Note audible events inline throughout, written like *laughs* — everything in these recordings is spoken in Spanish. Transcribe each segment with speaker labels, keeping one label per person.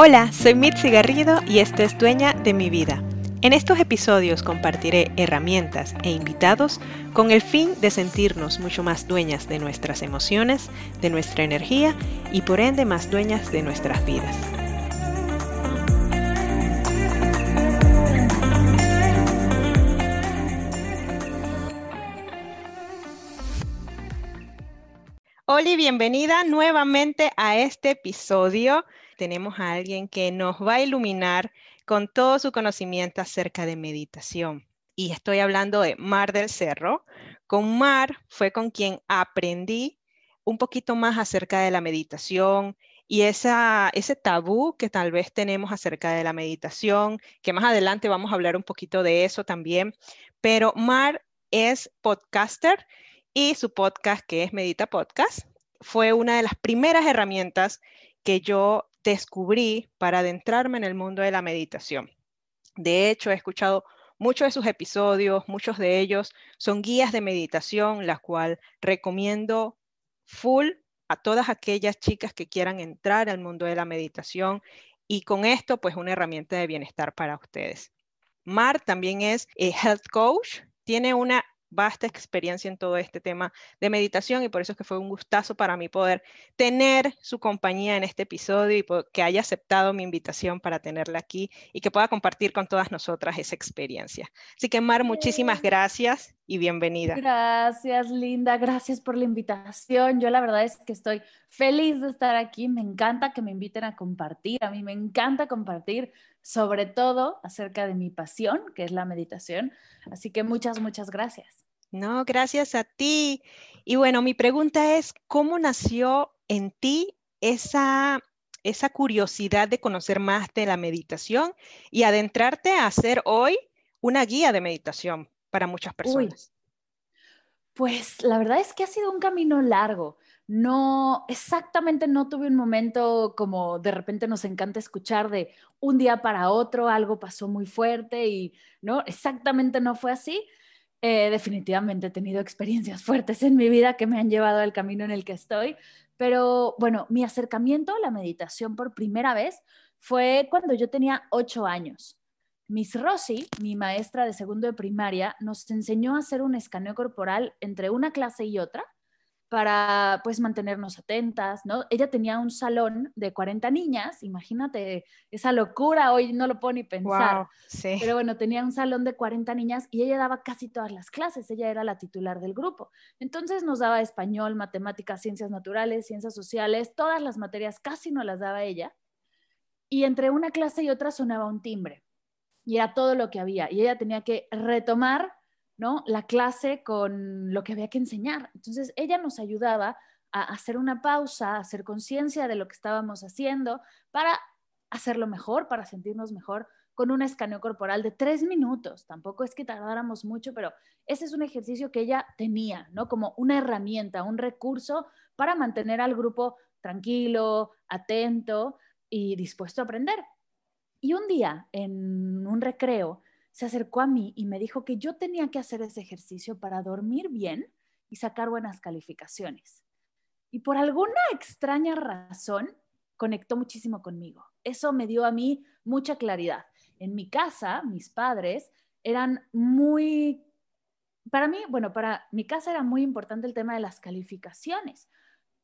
Speaker 1: Hola, soy Mitzi Garrido y esto es Dueña de mi vida. En estos episodios compartiré herramientas e invitados con el fin de sentirnos mucho más dueñas de nuestras emociones, de nuestra energía y por ende más dueñas de nuestras vidas. Y bienvenida nuevamente a este episodio tenemos a alguien que nos va a iluminar con todo su conocimiento acerca de meditación. Y estoy hablando de Mar del Cerro. Con Mar fue con quien aprendí un poquito más acerca de la meditación y esa, ese tabú que tal vez tenemos acerca de la meditación, que más adelante vamos a hablar un poquito de eso también. Pero Mar es podcaster y su podcast, que es Medita Podcast, fue una de las primeras herramientas que yo descubrí para adentrarme en el mundo de la meditación. De hecho, he escuchado muchos de sus episodios, muchos de ellos son guías de meditación, la cual recomiendo full a todas aquellas chicas que quieran entrar al mundo de la meditación y con esto pues una herramienta de bienestar para ustedes. Mar también es eh, health coach, tiene una vasta experiencia en todo este tema de meditación y por eso es que fue un gustazo para mí poder tener su compañía en este episodio y que haya aceptado mi invitación para tenerla aquí y que pueda compartir con todas nosotras esa experiencia. Así que Mar, muchísimas gracias y bienvenida.
Speaker 2: Gracias, Linda, gracias por la invitación. Yo la verdad es que estoy feliz de estar aquí, me encanta que me inviten a compartir, a mí me encanta compartir sobre todo acerca de mi pasión, que es la meditación. Así que muchas, muchas gracias.
Speaker 1: No, gracias a ti. Y bueno, mi pregunta es, ¿cómo nació en ti esa, esa curiosidad de conocer más de la meditación y adentrarte a ser hoy una guía de meditación para muchas personas?
Speaker 2: pues la verdad es que ha sido un camino largo no, exactamente no tuve un momento como de repente nos encanta escuchar de un día para otro, algo pasó muy fuerte y no, exactamente no fue así. Eh, definitivamente he tenido experiencias *laughs* fuertes en mi vida que me han llevado al camino en el que estoy, pero bueno, mi acercamiento a la meditación por primera vez fue cuando yo tenía ocho años. Miss Rossi, mi maestra de segundo de primaria, nos enseñó a hacer un escaneo corporal entre una clase y otra para pues mantenernos atentas, ¿no? Ella tenía un salón de 40 niñas, imagínate esa locura, hoy no lo puedo ni pensar. sí. Pero bueno, tenía un salón de 40 niñas y ella daba casi todas las clases, ella era la titular del grupo. Entonces nos daba español, matemáticas, ciencias naturales, ciencias sociales, todas las materias casi no las daba ella. Y entre una clase y otra sonaba un timbre. Y era todo lo que había. Y ella tenía que retomar ¿no? La clase con lo que había que enseñar. Entonces, ella nos ayudaba a hacer una pausa, a hacer conciencia de lo que estábamos haciendo para hacerlo mejor, para sentirnos mejor con un escaneo corporal de tres minutos. Tampoco es que tardáramos mucho, pero ese es un ejercicio que ella tenía, ¿no? Como una herramienta, un recurso para mantener al grupo tranquilo, atento y dispuesto a aprender. Y un día, en un recreo, se acercó a mí y me dijo que yo tenía que hacer ese ejercicio para dormir bien y sacar buenas calificaciones. Y por alguna extraña razón, conectó muchísimo conmigo. Eso me dio a mí mucha claridad. En mi casa, mis padres eran muy, para mí, bueno, para mi casa era muy importante el tema de las calificaciones.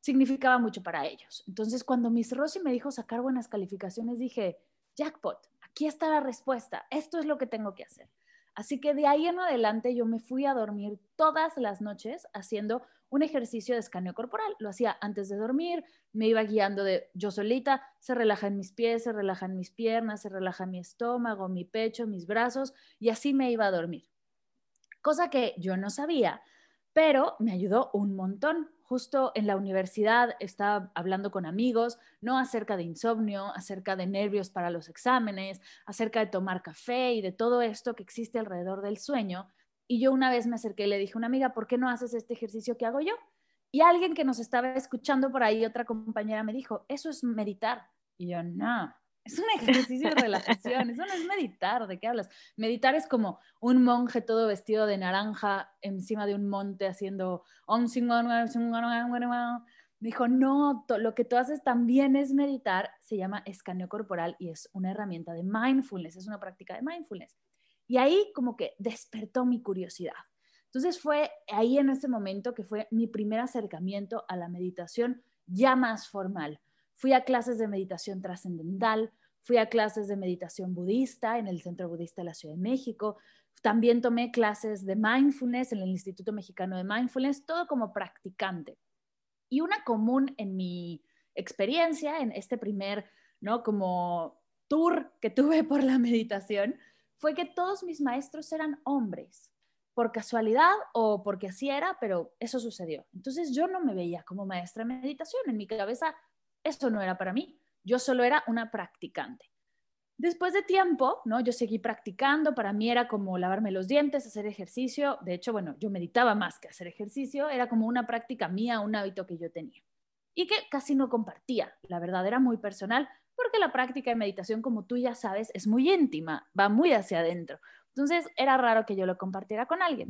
Speaker 2: Significaba mucho para ellos. Entonces, cuando Miss Rosy me dijo sacar buenas calificaciones, dije, jackpot, aquí está la respuesta, esto es lo que tengo que hacer. Así que de ahí en adelante yo me fui a dormir todas las noches haciendo un ejercicio de escaneo corporal. Lo hacía antes de dormir, me iba guiando de yo solita, se relaja en mis pies, se relajan mis piernas, se relaja mi estómago, mi pecho, mis brazos, y así me iba a dormir. Cosa que yo no sabía, pero me ayudó un montón justo en la universidad estaba hablando con amigos, no acerca de insomnio, acerca de nervios para los exámenes, acerca de tomar café y de todo esto que existe alrededor del sueño. Y yo una vez me acerqué y le dije una amiga, ¿por qué no haces este ejercicio que hago yo? Y alguien que nos estaba escuchando por ahí, otra compañera me dijo, eso es meditar. Y yo, no, es un ejercicio de relajación, eso no es meditar, ¿de qué hablas? Meditar es como un monje todo vestido de naranja encima de un monte haciendo dijo, no, lo que tú haces también es meditar, se llama escaneo corporal y es una herramienta de mindfulness, es una práctica de mindfulness. Y ahí como que despertó mi curiosidad. Entonces fue ahí en ese momento que fue mi primer acercamiento a la meditación ya más formal. Fui a clases de meditación trascendental, fui a clases de meditación budista en el Centro Budista de la Ciudad de México, también tomé clases de mindfulness en el Instituto Mexicano de Mindfulness, todo como practicante. Y una común en mi experiencia, en este primer, ¿no? Como tour que tuve por la meditación, fue que todos mis maestros eran hombres, por casualidad o porque así era, pero eso sucedió. Entonces yo no me veía como maestra de meditación, en mi cabeza eso no era para mí, yo solo era una practicante. Después de tiempo, ¿no? Yo seguí practicando, para mí era como lavarme los dientes, hacer ejercicio, de hecho, bueno, yo meditaba más que hacer ejercicio, era como una práctica mía, un hábito que yo tenía y que casi no compartía, la verdad era muy personal, porque la práctica de meditación, como tú ya sabes, es muy íntima, va muy hacia adentro. Entonces era raro que yo lo compartiera con alguien.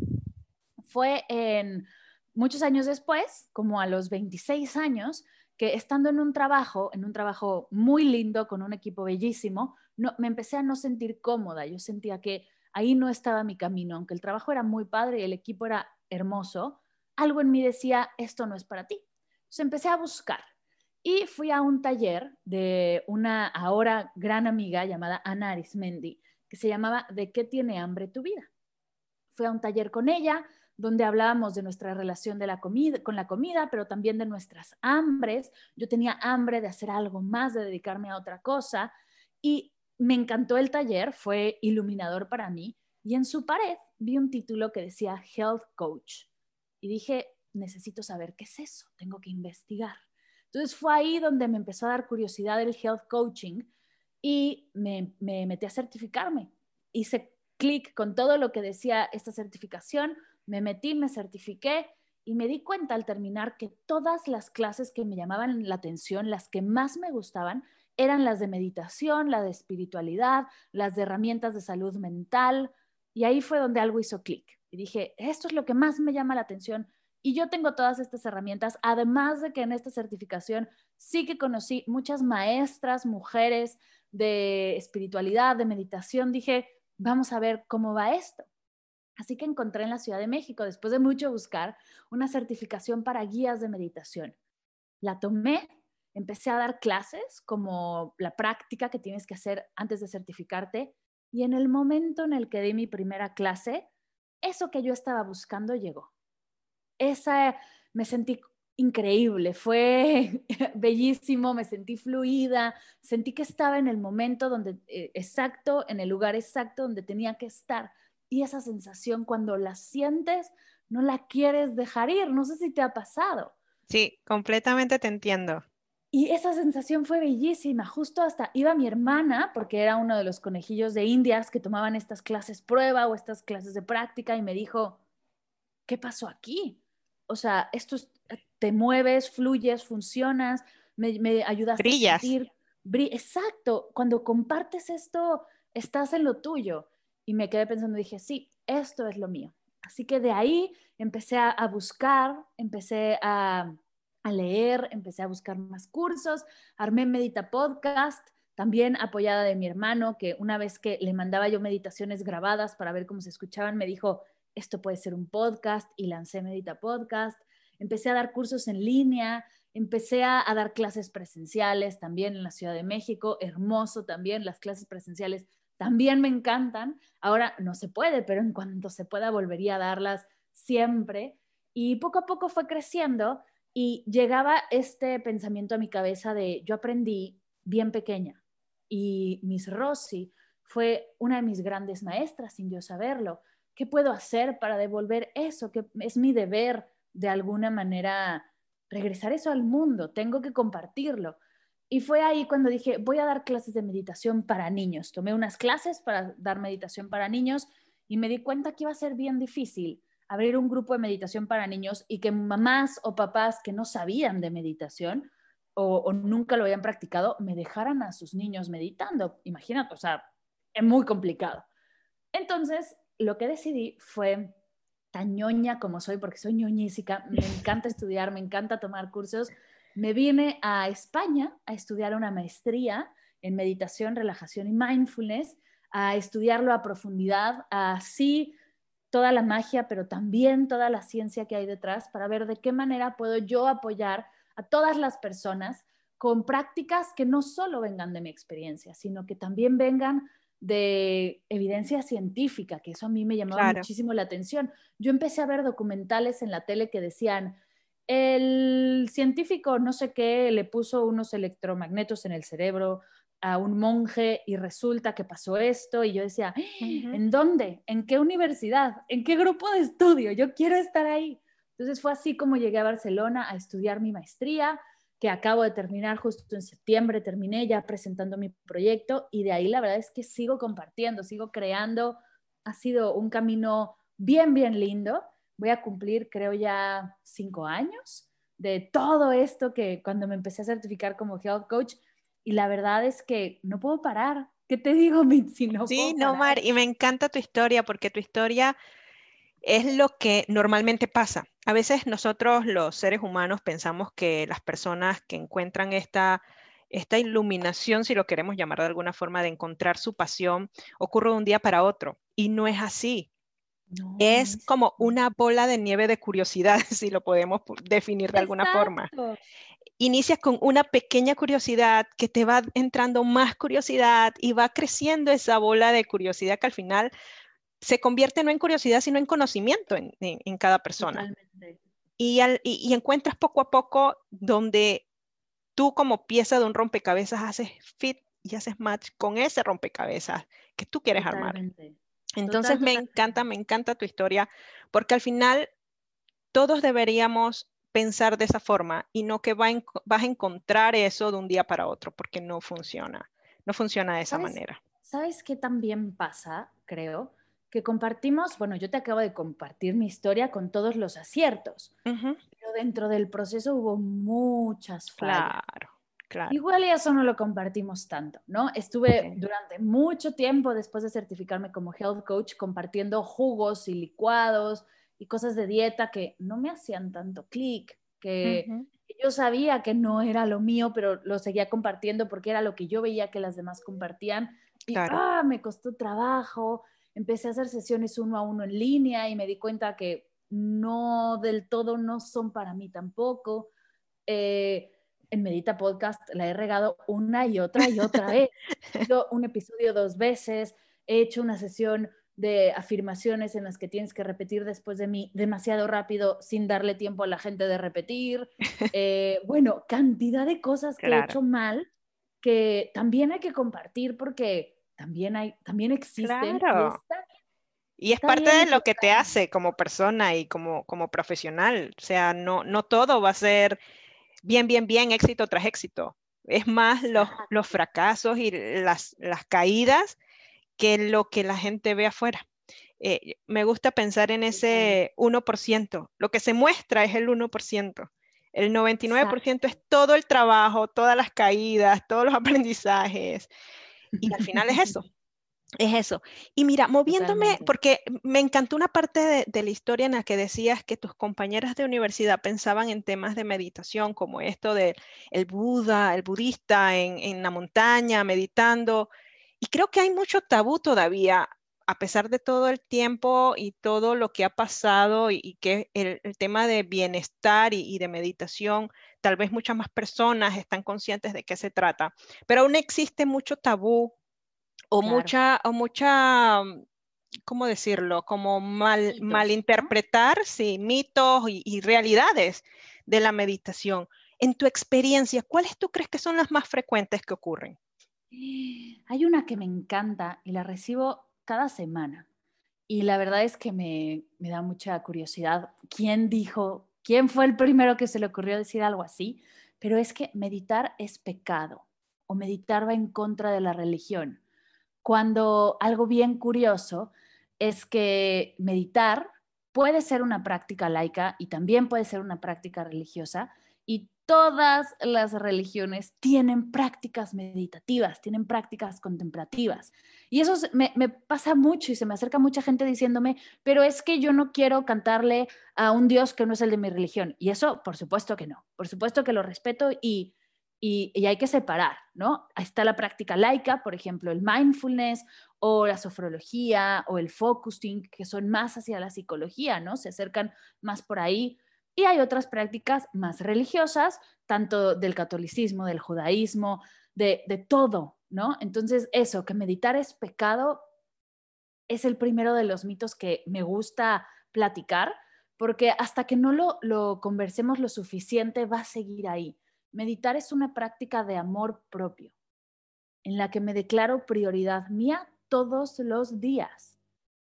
Speaker 2: Fue en muchos años después, como a los 26 años, que estando en un trabajo, en un trabajo muy lindo, con un equipo bellísimo, no, me empecé a no sentir cómoda. Yo sentía que ahí no estaba mi camino, aunque el trabajo era muy padre y el equipo era hermoso, algo en mí decía, esto no es para ti. Entonces empecé a buscar y fui a un taller de una ahora gran amiga llamada Ana Arismendi, que se llamaba ¿De qué tiene hambre tu vida? Fui a un taller con ella donde hablábamos de nuestra relación de la comida, con la comida, pero también de nuestras hambres. Yo tenía hambre de hacer algo más, de dedicarme a otra cosa. Y me encantó el taller, fue iluminador para mí. Y en su pared vi un título que decía Health Coach. Y dije, necesito saber qué es eso, tengo que investigar. Entonces fue ahí donde me empezó a dar curiosidad el health coaching y me, metí a certificarme. Hice clic con todo lo que decía esta certificación, me metí, me certifiqué y me di cuenta al terminar que todas las clases que me llamaban la atención, las que más me gustaban, eran las de meditación, la de espiritualidad, las de herramientas de salud mental. Y ahí fue donde algo hizo clic. Y dije, esto es lo que más me llama la atención. Y yo tengo todas estas herramientas, además de que en esta certificación sí que conocí muchas maestras, mujeres de espiritualidad, de meditación. Dije, vamos a ver cómo va esto. Así que encontré en la Ciudad de México, después de mucho buscar, una certificación para guías de meditación. La tomé, empecé a dar clases como la práctica que tienes que hacer antes de certificarte y en el momento en el que di mi primera clase, eso que yo estaba buscando llegó esa me sentí increíble, fue *laughs* bellísimo, me sentí fluida, sentí que estaba en el momento donde eh, exacto, en el lugar exacto donde tenía que estar. Y esa sensación cuando la sientes, no la quieres dejar ir, no sé si te ha pasado.
Speaker 1: Sí, completamente te entiendo.
Speaker 2: Y esa sensación fue bellísima, justo hasta iba mi hermana, porque era uno de los conejillos de indias que tomaban estas clases prueba o estas clases de práctica, y me dijo, ¿qué pasó aquí? o sea, esto te mueves, fluyes, funcionas, me, me ayudas
Speaker 1: a sentir.
Speaker 2: Exacto, cuando compartes esto, estás en lo tuyo. Y me quedé pensando, dije, sí, esto es lo mío. Así que de ahí empecé a, buscar, empecé a, leer, empecé a buscar más cursos, armé Medita Podcast, también apoyada de mi hermano, que una vez que le mandaba yo meditaciones grabadas para ver cómo se escuchaban, me dijo, esto puede ser un podcast y lancé Medita Podcast. Empecé a dar cursos en línea, empecé a, dar clases presenciales también en la Ciudad de México, hermoso también, las clases presenciales también me encantan. Ahora no se puede, pero en cuanto se pueda volvería a darlas siempre. Y poco a poco fue creciendo y llegaba este pensamiento a mi cabeza de yo aprendí bien pequeña y Miss Rossi fue una de mis grandes maestras sin yo saberlo. ¿Qué puedo hacer para devolver eso? Que es mi deber de alguna manera regresar eso al mundo, tengo que compartirlo. Y fue ahí cuando dije, voy a dar clases de meditación para niños. Tomé unas clases para dar meditación para niños y me di cuenta que iba a ser bien difícil abrir un grupo de meditación para niños y que mamás o papás que no sabían de meditación o, nunca lo habían practicado me dejaran a sus niños meditando. Imagínate, o sea, es muy complicado. Entonces lo que decidí fue tan ñoña como soy, porque soy ñoñísica, me encanta estudiar, me encanta tomar cursos, me vine a España a estudiar una maestría en meditación, relajación y mindfulness, a estudiarlo a profundidad, así toda la magia, pero también toda la ciencia que hay detrás para ver de qué manera puedo yo apoyar a todas las personas con prácticas que no solo vengan de mi experiencia, sino que también vengan de evidencia científica, que eso a mí me llamó muchísimo la atención. Yo empecé a ver documentales en la tele que decían, el científico no sé qué le puso unos electromagnetos en el cerebro a un monje y resulta que pasó esto y yo decía, ¿en dónde? ¿En qué universidad? ¿En qué grupo de estudio? Yo quiero estar ahí. Entonces fue así como llegué a Barcelona a estudiar mi maestría, que acabo de terminar justo en septiembre, terminé ya presentando mi proyecto y de ahí la verdad es que sigo compartiendo, sigo creando. Ha sido un camino bien, bien lindo. Voy a cumplir, creo, ya cinco años de todo esto que cuando me empecé a certificar como health coach y la verdad es que no puedo parar. ¿Qué te digo, *laughs* Mitzi? No
Speaker 1: sí, no, Mar, y me encanta tu historia porque tu historia es lo que normalmente pasa. A veces nosotros los seres humanos pensamos que las personas que encuentran esta, esta iluminación, si lo queremos llamar de alguna forma, de encontrar su pasión, ocurre de un día para otro. Y no es así. Es como una bola de nieve de curiosidad, *laughs* si lo podemos definir de alguna forma. Inicias con una pequeña curiosidad que te va entrando más curiosidad y va creciendo esa bola de curiosidad que al final se convierte no en curiosidad, sino en conocimiento en, cada persona. Y, y, encuentras poco a poco donde tú como pieza de un rompecabezas haces fit y haces match con ese rompecabezas que tú quieres armar. Entonces me encanta, me encanta tu historia, porque al final todos deberíamos pensar de esa forma y no que vas a encontrar eso de un día para otro, porque no funciona, no funciona de esa manera.
Speaker 2: ¿Sabes qué también pasa, creo? que compartimos, bueno, yo te acabo de compartir mi historia con todos los aciertos, pero dentro del proceso hubo muchas fallas.
Speaker 1: Claro, claro.
Speaker 2: Igual y eso no lo compartimos tanto, ¿no? Estuve durante mucho tiempo después de certificarme como health coach compartiendo jugos y licuados y cosas de dieta que no me hacían tanto clic, que yo sabía que no era lo mío, pero lo seguía compartiendo porque era lo que yo veía que las demás compartían. Y ah, me costó trabajo empecé a hacer sesiones uno a uno en línea y me di cuenta que no del todo no son para mí tampoco. Eh, en Medita Podcast la he regado una y otra y otra *laughs* vez. He hecho un episodio dos veces, he hecho una sesión de afirmaciones en las que tienes que repetir después de mí demasiado rápido sin darle tiempo a la gente de repetir. *laughs* Eh, bueno, cantidad de cosas que he hecho mal que también hay que compartir porque también hay, también existen.
Speaker 1: Y, es parte de lo que te hace como persona y como, como profesional. O sea, no, no todo va a ser bien, bien, bien, éxito tras éxito. Es más los, los fracasos y las, las caídas que lo que la gente ve afuera. Eh, me gusta pensar en ese 1%. Lo que se muestra es el 1%. El 99% es todo el trabajo, todas las caídas, todos los *laughs* aprendizajes. Y al final es eso, es eso. Y mira, moviéndome, porque me encantó una parte de, la historia en la que decías que tus compañeras de universidad pensaban en temas de meditación, como esto de el Buda, el budista en, la montaña, meditando. Y creo que hay mucho tabú todavía, a pesar de todo el tiempo y todo lo que ha pasado y, que el, tema de bienestar y de meditación tal vez muchas más personas están conscientes de qué se trata, pero aún existe mucho tabú o mucha, o mucha, ¿cómo decirlo? Como mal, malinterpretar, sí, mitos y, realidades de la meditación. En tu experiencia, ¿cuáles tú crees que son las más frecuentes que ocurren?
Speaker 2: Hay una que me encanta y la recibo cada semana. Y la verdad es que me, me da mucha curiosidad. ¿Quién dijo quién fue el primero que se le ocurrió decir algo así, pero es que meditar es pecado o meditar va en contra de la religión. Cuando algo bien curioso es que meditar puede ser una práctica laica y también puede ser una práctica religiosa y todas las religiones tienen prácticas meditativas, tienen prácticas contemplativas. Y eso me, pasa mucho y se me acerca mucha gente diciéndome, pero es que yo no quiero cantarle a un Dios que no es el de mi religión. Y eso, por supuesto que no. Por supuesto que lo respeto y, y, hay que separar, ¿no? Ahí está la práctica laica, por ejemplo, el mindfulness o la sofrología o el focusing, que son más hacia la psicología, ¿no? Se acercan más por ahí y hay otras prácticas más religiosas, tanto del catolicismo, del judaísmo, de, de todo, ¿no? Entonces, eso, que meditar es pecado, es el primero de los mitos que me gusta platicar, porque hasta que no lo, lo conversemos lo suficiente, va a seguir ahí. Meditar es una práctica de amor propio, en la que me declaro prioridad mía todos los días.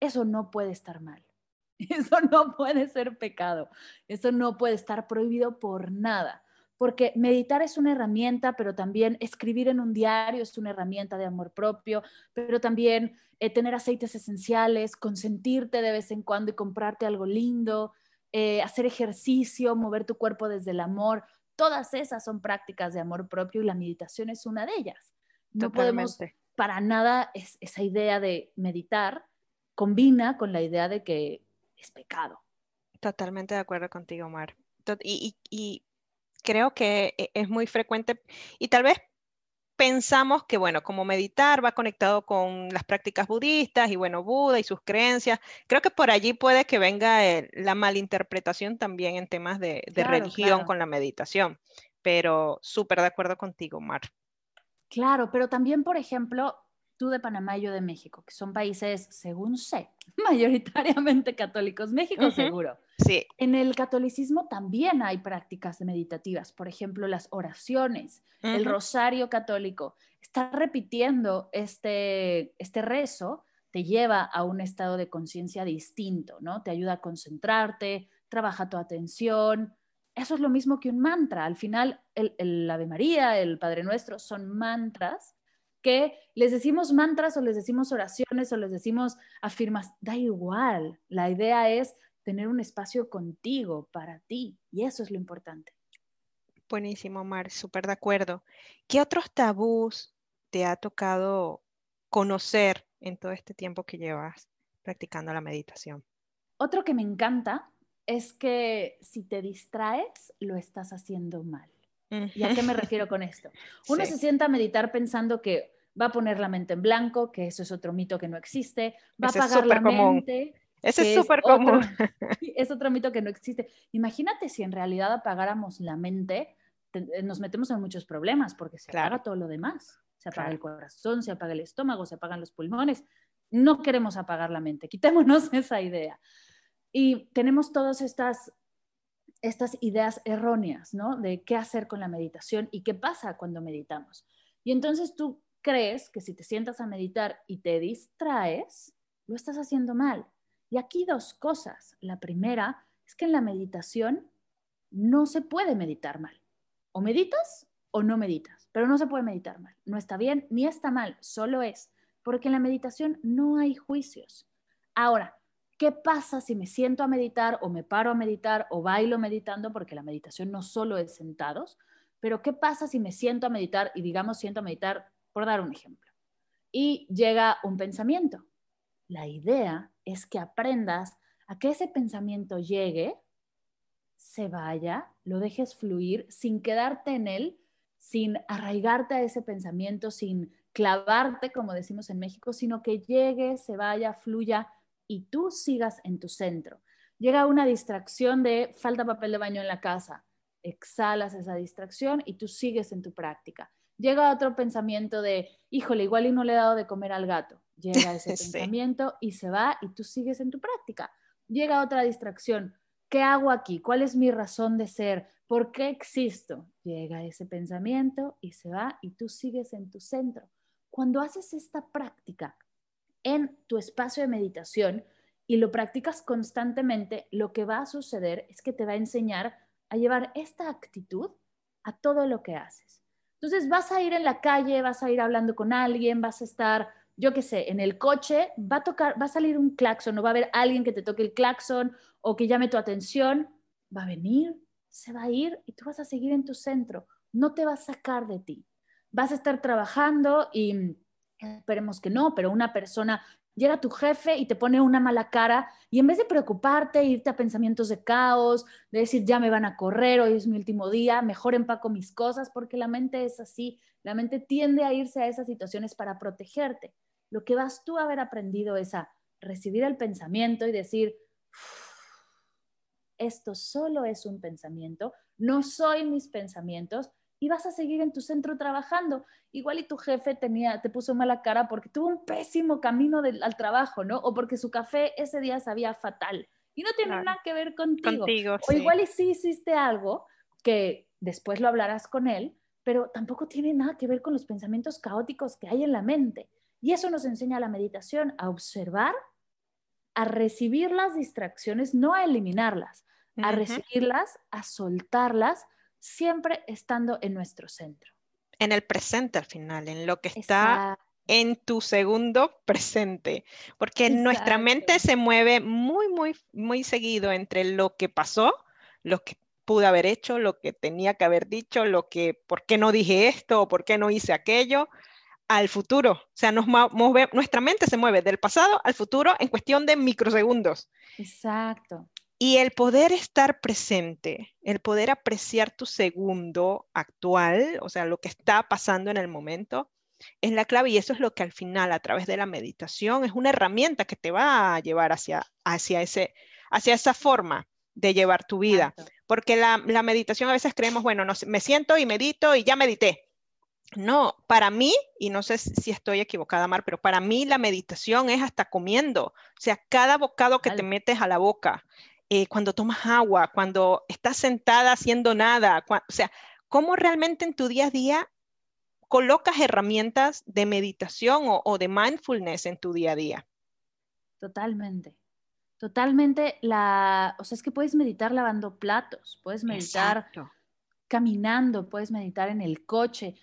Speaker 2: Eso no puede estar mal. *laughs* Eso no puede ser pecado. Eso no puede estar prohibido por nada. Porque meditar es una herramienta, pero también escribir en un diario es una herramienta de amor propio, pero también eh, tener aceites esenciales, consentirte de vez en cuando y comprarte algo lindo, eh, hacer ejercicio, mover tu cuerpo desde el amor. Todas esas son prácticas de amor propio y la meditación es una de ellas. No podemos para nada esa idea de meditar combina con la idea de que es pecado.
Speaker 1: Totalmente de acuerdo contigo, Mar. Y, creo que e, es muy frecuente y tal vez pensamos que, bueno, como meditar va conectado con las prácticas budistas y, bueno, Buda y sus creencias. Creo que por allí puede que venga la malinterpretación también en temas de, religión con la meditación. Pero súper de acuerdo contigo, Mar.
Speaker 2: Claro, pero también, por ejemplo, tú de Panamá y yo de México, que son países, según sé, *laughs* mayoritariamente católicos. México seguro.
Speaker 1: Sí.
Speaker 2: En el catolicismo también hay prácticas meditativas, por ejemplo, las oraciones, el rosario católico. Estar repitiendo este, este rezo te lleva a un estado de conciencia distinto, ¿no? Te ayuda a concentrarte, trabaja tu atención. Eso es lo mismo que un mantra. Al final, el, el Ave María, el Padre Nuestro son mantras que les decimos mantras o les decimos oraciones o les decimos afirmas, da igual. La idea es tener un espacio contigo, para ti, y eso es lo importante.
Speaker 1: Buenísimo, Mar, súper de acuerdo. ¿Qué otros tabús te ha tocado conocer en todo este tiempo que llevas practicando la meditación?
Speaker 2: Otro que me encanta es que si te distraes, lo estás haciendo mal. ¿Y a qué me refiero con esto? *laughs* Uno se sienta a meditar pensando que va a poner la mente en blanco, que eso es otro mito que no existe, va a apagar la mente.
Speaker 1: Ese es súper común. *laughs*
Speaker 2: es otro mito que no existe. Imagínate si en realidad apagáramos la mente, eh, nos metemos en muchos problemas porque se apaga todo lo demás. Se apaga el corazón, se apaga el estómago, se apagan los pulmones. No queremos apagar la mente, quitémonos *laughs* esa idea. Y tenemos todas estas, estas ideas erróneas, ¿no? De qué hacer con la meditación y qué pasa cuando meditamos. Y entonces tú crees que si te sientas a meditar y te distraes, lo estás haciendo mal. Y aquí dos cosas. La primera es que en la meditación no se puede meditar mal. O meditas o no meditas, pero no se puede meditar mal. No está bien ni está mal, solo es. Porque en la meditación no hay juicios. Ahora, ¿qué pasa si me siento a meditar o me paro a meditar o bailo meditando? Porque la meditación no solo es sentados, pero ¿qué pasa si me siento a meditar y digamos siento a meditar por dar un ejemplo. Y llega un pensamiento. La idea es que aprendas a que ese pensamiento llegue, se vaya, lo dejes fluir sin quedarte en él, sin arraigarte a ese pensamiento, sin clavarte, como decimos en México, sino que llegue, se vaya, fluya y tú sigas en tu centro. Llega una distracción de falta papel de baño en la casa, exhalas esa distracción y tú sigues en tu práctica llega otro pensamiento de, híjole, igual y no le he dado de comer al gato. Llega *laughs* ese pensamiento y se va y tú sigues en tu práctica. Llega otra distracción. ¿Qué hago aquí? ¿Cuál es mi razón de ser? ¿Por qué existo? Llega ese pensamiento y se va y tú sigues en tu centro. Cuando haces esta práctica en tu espacio de meditación y lo practicas constantemente, lo que va a suceder es que te va a enseñar a llevar esta actitud a todo lo que haces. Entonces vas a ir en la calle, vas a ir hablando con alguien, vas a estar, yo qué sé, en el coche, va a tocar, va a salir un claxon, o va a haber alguien que te toque el claxon o que llame tu atención, va a venir, se va a ir y tú vas a seguir en tu centro. No te va a sacar de ti. Vas a estar trabajando y esperemos que no, pero una persona llega tu jefe y te pone una mala cara y en vez de preocuparte, irte a pensamientos de caos, de decir ya me van a correr, hoy es mi último día, mejor empaco mis cosas, porque la mente es así, la mente tiende a irse a esas situaciones para protegerte. Lo que vas tú a haber aprendido es a recibir el pensamiento y decir, esto solo es un pensamiento, no soy mis pensamientos, y vas a seguir en tu centro trabajando. Igual y tu jefe tenía, te puso mala cara porque tuvo un pésimo camino al trabajo, ¿no? O porque su café ese día sabía fatal y no tiene nada que ver contigo. o igual y sí hiciste algo que después lo hablarás con él, pero tampoco tiene nada que ver con los pensamientos caóticos que hay en la mente. Y eso nos enseña la meditación, a observar, a recibir las distracciones, no a eliminarlas, a recibirlas, a soltarlas siempre estando en nuestro centro.
Speaker 1: En el presente al final, en lo que está en tu segundo presente, porque nuestra mente se mueve muy, muy, muy seguido entre lo que pasó, lo que pude haber hecho, lo que tenía que haber dicho, lo que, por qué no dije esto o por qué no hice aquello, al futuro. O sea, nos mueve, nuestra mente se mueve del pasado al futuro en cuestión de microsegundos.
Speaker 2: Exacto.
Speaker 1: Y el poder estar presente, el poder apreciar tu segundo actual, o sea, lo que está pasando en el momento, es la clave y eso es lo que al final, a través de la meditación, es una herramienta que te va a llevar hacia, hacia, ese, hacia esa forma de llevar tu vida. Porque la, meditación a veces creemos, bueno, no, me siento y medito y ya medité. No, para mí, y no sé si estoy equivocada, Mar, pero para mí la meditación es hasta comiendo. O sea, cada bocado que te metes a la boca, eh, cuando tomas agua, cuando estás sentada haciendo nada, o sea, cómo realmente en tu día a día colocas herramientas de meditación o, de mindfulness en tu día a día.
Speaker 2: Totalmente. Totalmente la, o sea, es que puedes meditar lavando platos, puedes meditar caminando, puedes meditar en el coche.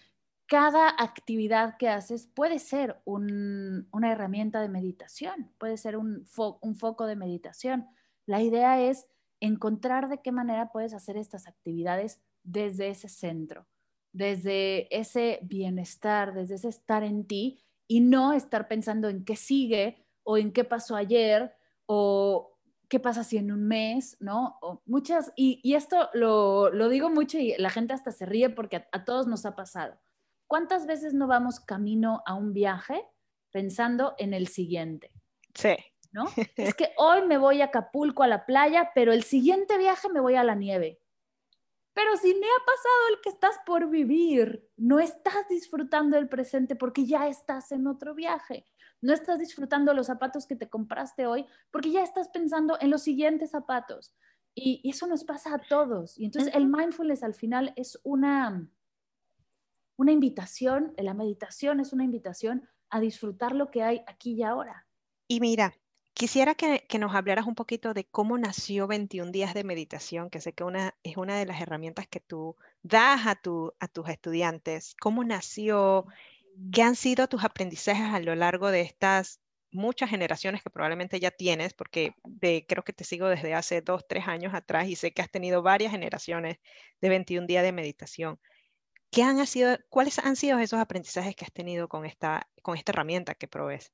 Speaker 2: Cada actividad que haces puede ser una herramienta de meditación, puede ser un, un foco de meditación. La idea es encontrar de qué manera puedes hacer estas actividades desde ese centro, desde ese bienestar, desde ese estar en ti y no estar pensando en qué sigue o en qué pasó ayer o qué pasa si en un mes, ¿no? muchas, y, esto lo, digo mucho y la gente hasta se ríe porque a, a todos nos ha pasado. ¿Cuántas veces no vamos camino a un viaje pensando en el siguiente?
Speaker 1: Sí.
Speaker 2: ¿No? *laughs* Es que hoy me voy a Acapulco a la playa, pero el siguiente viaje me voy a la nieve. Pero si me ha pasado el que estás por vivir, no estás disfrutando el presente porque ya estás en otro viaje. No estás disfrutando los zapatos que te compraste hoy porque ya estás pensando en los siguientes zapatos. Y, eso nos pasa a todos. Y entonces el mindfulness al final es una, una invitación, la meditación es una invitación a disfrutar lo que hay aquí y ahora.
Speaker 1: Y mira, Quisiera que, nos hablaras un poquito de cómo nació 21 días de meditación, que sé que una, es una de las herramientas que tú das a, tu, a tus estudiantes. ¿Cómo nació? ¿Qué han sido tus aprendizajes a lo largo de estas muchas generaciones que probablemente ya tienes? Porque creo que te sigo desde hace dos, tres años atrás y sé que has tenido varias generaciones de 21 días de meditación. ¿Qué han sido, ¿Cuáles han sido esos aprendizajes que has tenido con esta, con esta herramienta que provees?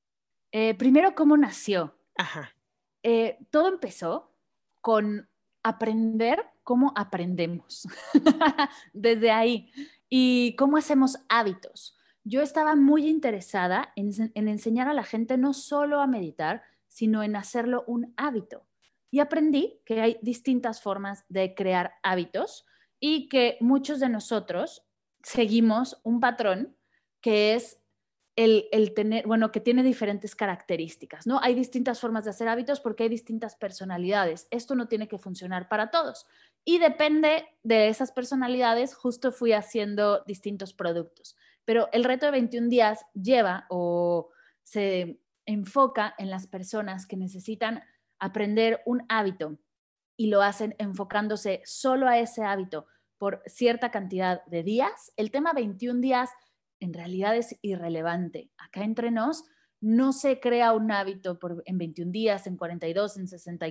Speaker 2: Eh, primero, ¿cómo nació? Eh, todo empezó con aprender cómo aprendemos, *laughs* desde ahí, y cómo hacemos hábitos. Yo estaba muy interesada en, en enseñar a la gente no solo a meditar, sino en hacerlo un hábito. Y aprendí que hay distintas formas de crear hábitos y que muchos de nosotros seguimos un patrón que es el, tener, bueno, que tiene diferentes características, ¿no? Hay distintas formas de hacer hábitos porque hay distintas personalidades. Esto no tiene que funcionar para todos. Y depende de esas personalidades, justo fui haciendo distintos productos. Pero el reto de 21 días lleva o se enfoca en las personas que necesitan aprender un hábito y lo hacen enfocándose solo a ese hábito por cierta cantidad de días. El tema 21 días en realidad es irrelevante. Acá entre nos no se crea un hábito por, en 21 días, en 42, en 60,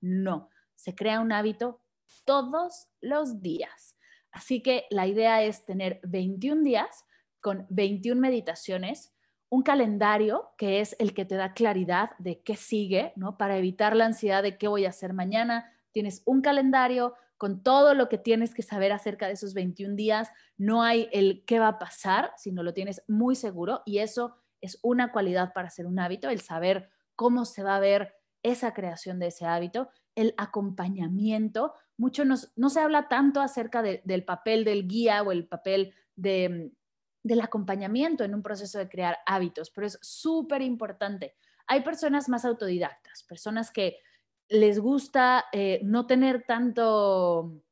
Speaker 2: no, se crea un hábito todos los días. Así que la idea es tener 21 días con 21 meditaciones, un calendario que es el que te da claridad de qué sigue, ¿no? Para evitar la ansiedad de qué voy a hacer mañana. Tienes un calendario con todo lo que tienes que saber acerca de esos 21 días. No hay el qué va a pasar, sino lo tienes muy seguro y eso es una cualidad para hacer un hábito, el saber cómo se va a ver esa creación de ese hábito, el acompañamiento. Mucho no se habla tanto acerca del papel del guía o el papel de, del acompañamiento en un proceso de crear hábitos, pero es súper importante. Hay personas más autodidactas, personas que les gusta eh, no tener tanto,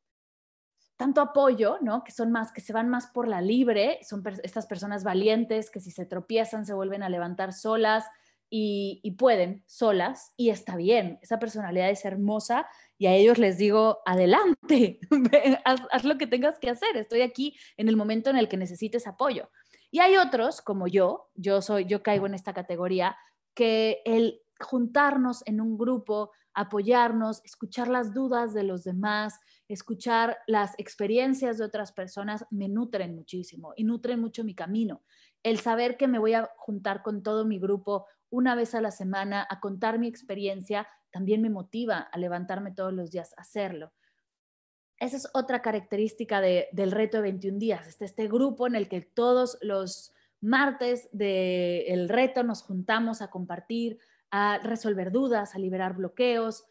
Speaker 2: tanto apoyo, ¿no? Que son más, que se van más por la libre, son estas personas valientes que si se tropiezan se vuelven a levantar solas y, pueden solas y está bien, esa personalidad es hermosa y a ellos les digo, adelante, *laughs* haz, haz lo que tengas que hacer, estoy aquí en el momento en el que necesites apoyo. Y hay otros, como yo, yo soy, yo caigo en esta categoría, que el juntarnos en un grupo, apoyarnos, escuchar las dudas de los demás, escuchar las experiencias de otras personas, me nutren muchísimo y nutren mucho mi camino. El saber que me voy a juntar con todo mi grupo una vez a la semana a contar mi experiencia, también me motiva a levantarme todos los días a hacerlo. Esa es otra característica del reto de 21 días, este, este grupo en el que todos los martes del reto nos juntamos a compartir, a resolver dudas, a liberar bloqueos.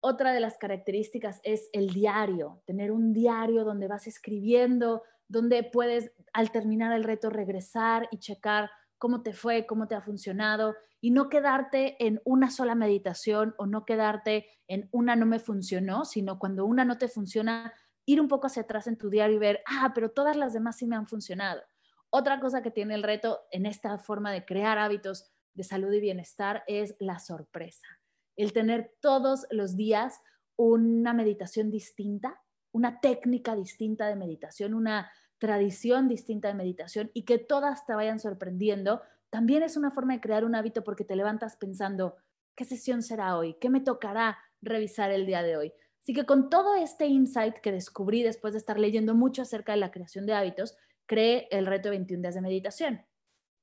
Speaker 2: Otra de las características es el diario, tener un diario donde vas escribiendo, donde puedes al terminar el reto regresar y checar cómo te fue, cómo te ha funcionado y no quedarte en una sola meditación o no quedarte en una no me funcionó, sino cuando una no te funciona, ir un poco hacia atrás en tu diario y ver, ah, pero todas las demás sí me han funcionado. Otra cosa que tiene el reto en esta forma de crear hábitos de salud y bienestar es la sorpresa. El tener todos los días una meditación distinta, una técnica distinta de meditación, una tradición distinta de meditación y que todas te vayan sorprendiendo, también es una forma de crear un hábito porque te levantas pensando, ¿qué sesión será hoy? ¿Qué me tocará revisar el día de hoy? Así que con todo este insight que descubrí después de estar leyendo mucho acerca de la creación de hábitos, creé el reto de 21 días de meditación.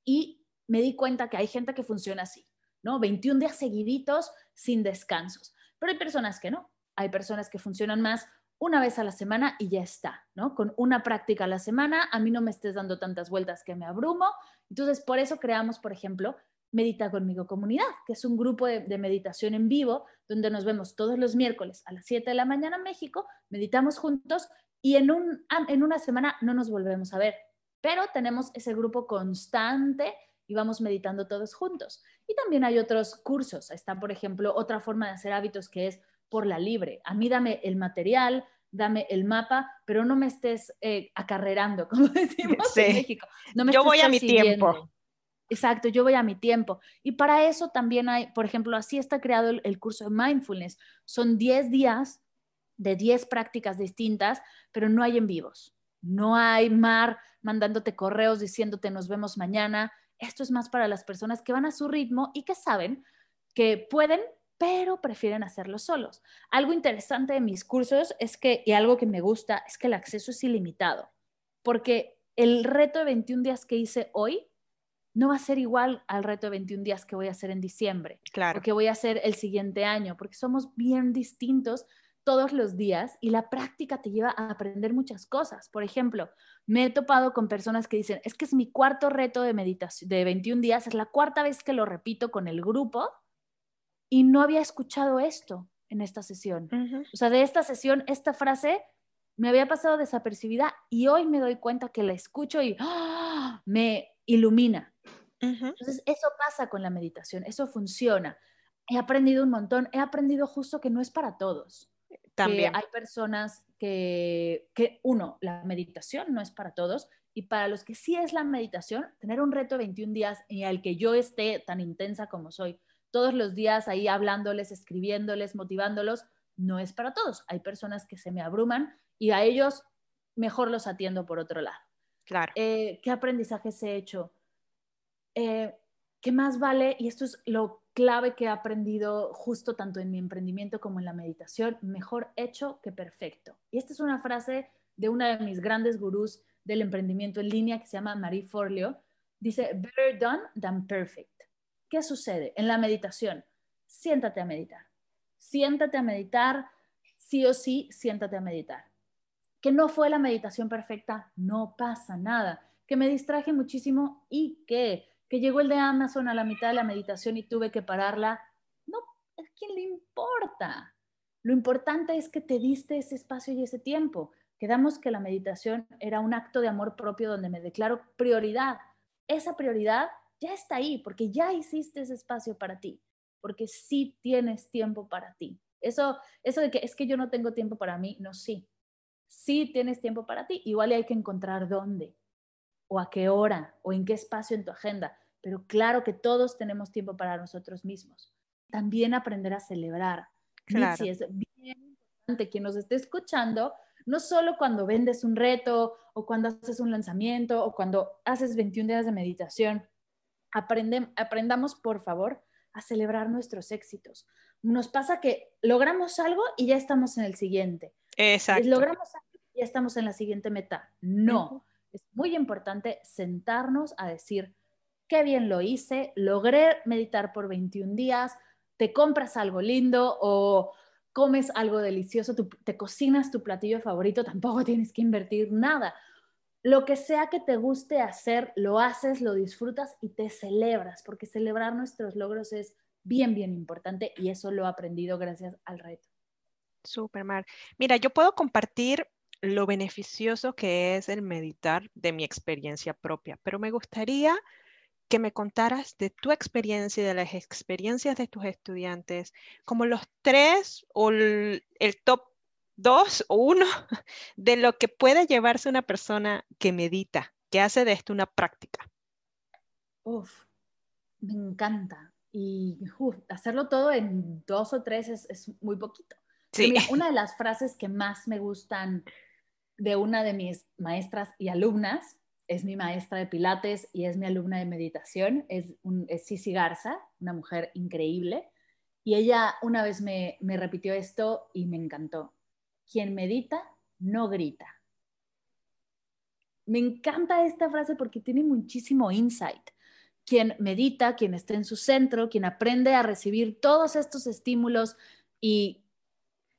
Speaker 2: Y me di cuenta que hay gente que funciona así, ¿no? 21 días seguiditos sin descansos. Pero hay personas que no. Hay personas que funcionan más una vez a la semana y ya está, ¿no? Con una práctica a la semana, a mí no me estés dando tantas vueltas que me abrumo. Entonces, por eso creamos, por ejemplo, Medita conmigo comunidad, que es un grupo de, meditación en vivo, donde nos vemos todos los miércoles a las 7 de la mañana en México, meditamos juntos y en, un, en una semana no nos volvemos a ver, pero tenemos ese grupo constante y vamos meditando todos juntos. Y también hay otros cursos. Está, por ejemplo, otra forma de hacer hábitos que es por la libre. A mí dame el material, dame el mapa, pero no me estés eh, acarrerando, *laughs* como decimos en México. No
Speaker 1: yo voy a mi tiempo.
Speaker 2: Exacto, yo voy a mi tiempo. Y para eso también hay, por ejemplo, así está creado el, el curso de mindfulness. Son 10 días de 10 prácticas distintas, pero no hay en vivos. No hay mar mandándote correos diciéndote nos vemos mañana. Esto es más para las personas que van a su ritmo y que saben que pueden, pero prefieren hacerlo solos. Algo interesante de mis cursos es que, y algo que me gusta, es que el acceso es ilimitado, porque el reto de 21 días que hice hoy no va a ser igual al reto de 21 días que voy a hacer en diciembre,
Speaker 1: claro.
Speaker 2: o que voy a hacer el siguiente año, porque somos bien distintos todos los días y la práctica te lleva a aprender muchas cosas. Por ejemplo, me he topado con personas que dicen, es que es mi cuarto reto de meditación de 21 días, es la cuarta vez que lo repito con el grupo y no había escuchado esto en esta sesión. O sea, de esta sesión, esta frase me había pasado desapercibida y hoy me doy cuenta que la escucho y ¡ah! me ilumina. Entonces, eso pasa con la meditación, eso funciona. He aprendido un montón, he aprendido justo que no es para todos.
Speaker 1: También.
Speaker 2: hay personas que, que, uno, la meditación no es para todos y para los que sí es la meditación, tener un reto de 21 días y al que yo esté tan intensa como soy, todos los días ahí hablándoles, escribiéndoles, motivándolos, no es para todos. Hay personas que se me abruman y a ellos mejor los atiendo por otro lado.
Speaker 1: Claro.
Speaker 2: Eh, ¿Qué aprendizajes he hecho? Eh, ¿Qué más vale? Y esto es lo clave que he aprendido justo tanto en mi emprendimiento como en la meditación, mejor hecho que perfecto. Y esta es una frase de una de mis grandes gurús del emprendimiento en línea que se llama Marie Forleo. Dice, better done than perfect. ¿Qué sucede? En la meditación, siéntate a meditar. Siéntate a meditar, sí o sí, siéntate a meditar. Que no fue la meditación perfecta, no pasa nada. Que me distraje muchísimo y que, que llegó el de Amazon a la mitad de la meditación y tuve que pararla. No, ¿a quién le importa? Lo importante es que te diste ese espacio y ese tiempo. Quedamos que la meditación era un acto de amor propio donde me declaro prioridad. Esa prioridad ya está ahí porque ya hiciste ese espacio para ti, porque sí tienes tiempo para ti. Eso, eso de que es que yo no tengo tiempo para mí, no, sí. Sí tienes tiempo para ti. Igual hay que encontrar dónde, o a qué hora, o en qué espacio en tu agenda. Pero claro que todos tenemos tiempo para nosotros mismos. También aprender a celebrar. Claro. es bien importante quien nos esté escuchando, no solo cuando vendes un reto o cuando haces un lanzamiento o cuando haces 21 días de meditación. aprendamos, por favor, a celebrar nuestros éxitos. Nos pasa que logramos algo y ya estamos en el siguiente.
Speaker 1: Exacto.
Speaker 2: Logramos algo y ya estamos en la siguiente meta. No, es muy importante sentarnos a decir, qué bien lo hice, logré meditar por 21 días, te compras algo lindo o comes algo delicioso, te cocinas tu platillo favorito, tampoco *laughs* tienes que invertir nada. Lo que sea que te guste hacer, lo haces, lo disfrutas y te celebras, porque celebrar nuestros logros es bien, bien importante y eso lo he aprendido gracias al reto.
Speaker 1: Super, Mar. Mira, yo puedo compartir lo beneficioso que es el meditar de mi experiencia propia, pero me gustaría que me contaras de tu experiencia y de las experiencias de tus estudiantes, como los tres o el, top dos o uno *laughs* de lo que puede llevarse una persona que medita, que hace de esto una práctica.
Speaker 2: Uf, me encanta. Y hacerlo todo en dos o tres es, muy poquito. Sí. una *laughs* de las frases que más me gustan de una de mis maestras y alumnas es mi maestra de pilates y es mi alumna de meditación, es, un, Cici Garza, una mujer increíble. Y ella una vez me, me repitió esto y me encantó. Quien medita no grita. Me encanta esta frase porque tiene muchísimo insight. Quien medita, quien está en su centro, quien aprende a recibir todos estos estímulos y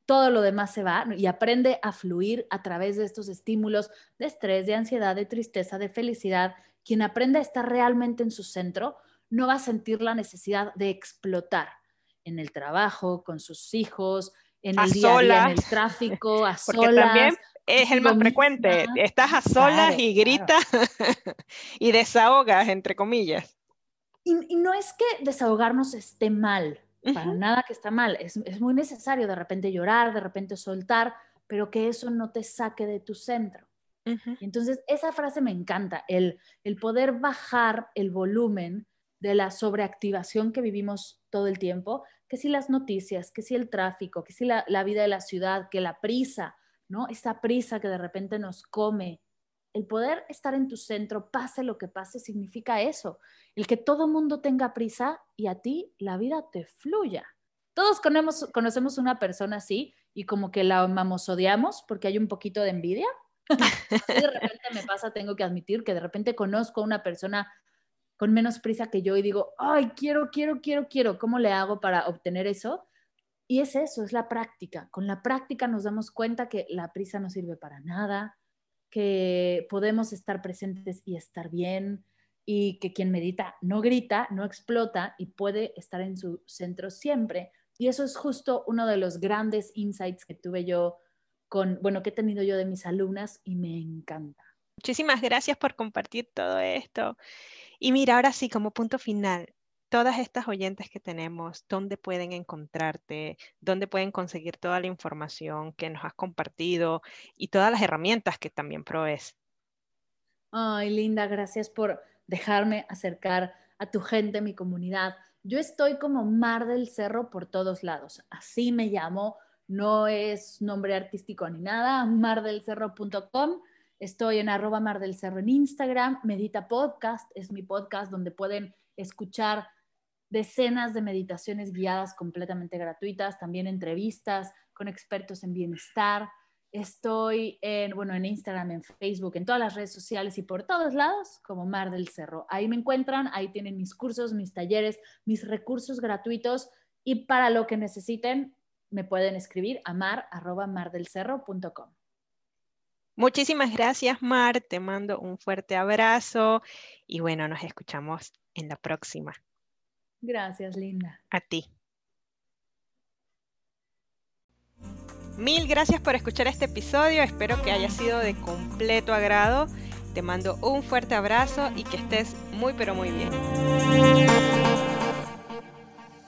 Speaker 2: todo lo demás se va y aprende a fluir a través de estos estímulos de estrés, de ansiedad, de tristeza, de felicidad. Quien aprende a estar realmente en su centro no va a sentir la necesidad de explotar en el trabajo, con sus hijos, en el día a día, en el tráfico, a *laughs*
Speaker 1: Porque También es el más frecuente. Estás a solas y gritas *laughs* y desahogas, entre comillas.
Speaker 2: y, no es que desahogarnos esté mal, para nada que está mal. Es, muy necesario de repente llorar, de repente soltar, pero que eso no te saque de tu centro. Entonces, esa frase me encanta, el, el poder bajar el volumen de la sobreactivación que vivimos todo el tiempo, que si las noticias, que si el tráfico, que si la, la vida de la ciudad, que la prisa, ¿no? Esa prisa que de repente nos come el poder estar en tu centro, pase lo que pase, significa eso. El que todo mundo tenga prisa y a ti la vida te fluya. Todos conocemos, una persona así y como que la amamos, odiamos porque hay un poquito de envidia. de repente me pasa, tengo que admitir que de repente conozco a una persona con menos prisa que yo y digo, ay, quiero, quiero, quiero, quiero, ¿cómo le hago para obtener eso? Y es eso, es la práctica. Con la práctica nos damos cuenta que la prisa no sirve para nada, que podemos estar presentes y estar bien y que quien medita no grita, no explota y puede estar en su centro siempre. Y eso es justo uno de los grandes insights que tuve yo con, bueno, que he tenido yo de mis alumnas y me encanta.
Speaker 1: Muchísimas gracias por compartir todo esto. Y mira, ahora sí, como punto final, todas estas oyentes que tenemos, ¿dónde pueden encontrarte? ¿Dónde pueden conseguir toda la información que nos has compartido y todas las herramientas que también provees?
Speaker 2: Ay, Linda, gracias por dejarme acercar a tu gente, mi comunidad. Yo estoy como Mar del Cerro por todos lados. Así me llamo. No es nombre artístico ni nada. mardelcerro.com. Estoy en arroba Mar del Cerro en Instagram. Medita Podcast es mi podcast donde pueden escuchar decenas de meditaciones guiadas completamente gratuitas, también entrevistas con expertos en bienestar. Estoy en, bueno, en Instagram, en Facebook, en todas las redes sociales y por todos lados como Mar del Cerro. Ahí me encuentran, ahí tienen mis cursos, mis talleres, mis recursos gratuitos y para lo que necesiten me pueden escribir a mar@mardelcerro.com.
Speaker 1: Muchísimas gracias, Mar. Te mando un fuerte abrazo y bueno, nos escuchamos en la próxima.
Speaker 2: Gracias, Linda.
Speaker 1: A ti. Mil gracias por escuchar este episodio. Espero que haya sido de completo agrado. Te mando un fuerte abrazo y que estés muy pero muy bien.